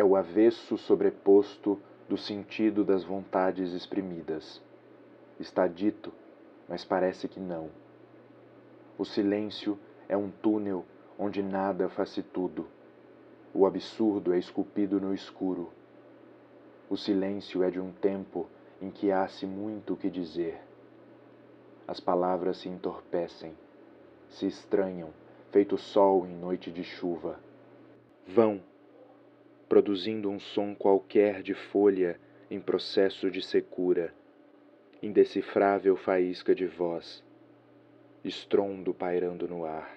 é o avesso sobreposto do sentido das vontades exprimidas. Está dito, mas parece que não. O silêncio é um túnel onde nada faz-se tudo. O absurdo é esculpido no escuro. O silêncio é de um tempo em que há-se muito o que dizer. As palavras se entorpecem, se estranham, feito sol em noite de chuva. Vão, produzindo um som qualquer de folha em processo de secura, indecifrável faísca de voz, estrondo pairando no ar.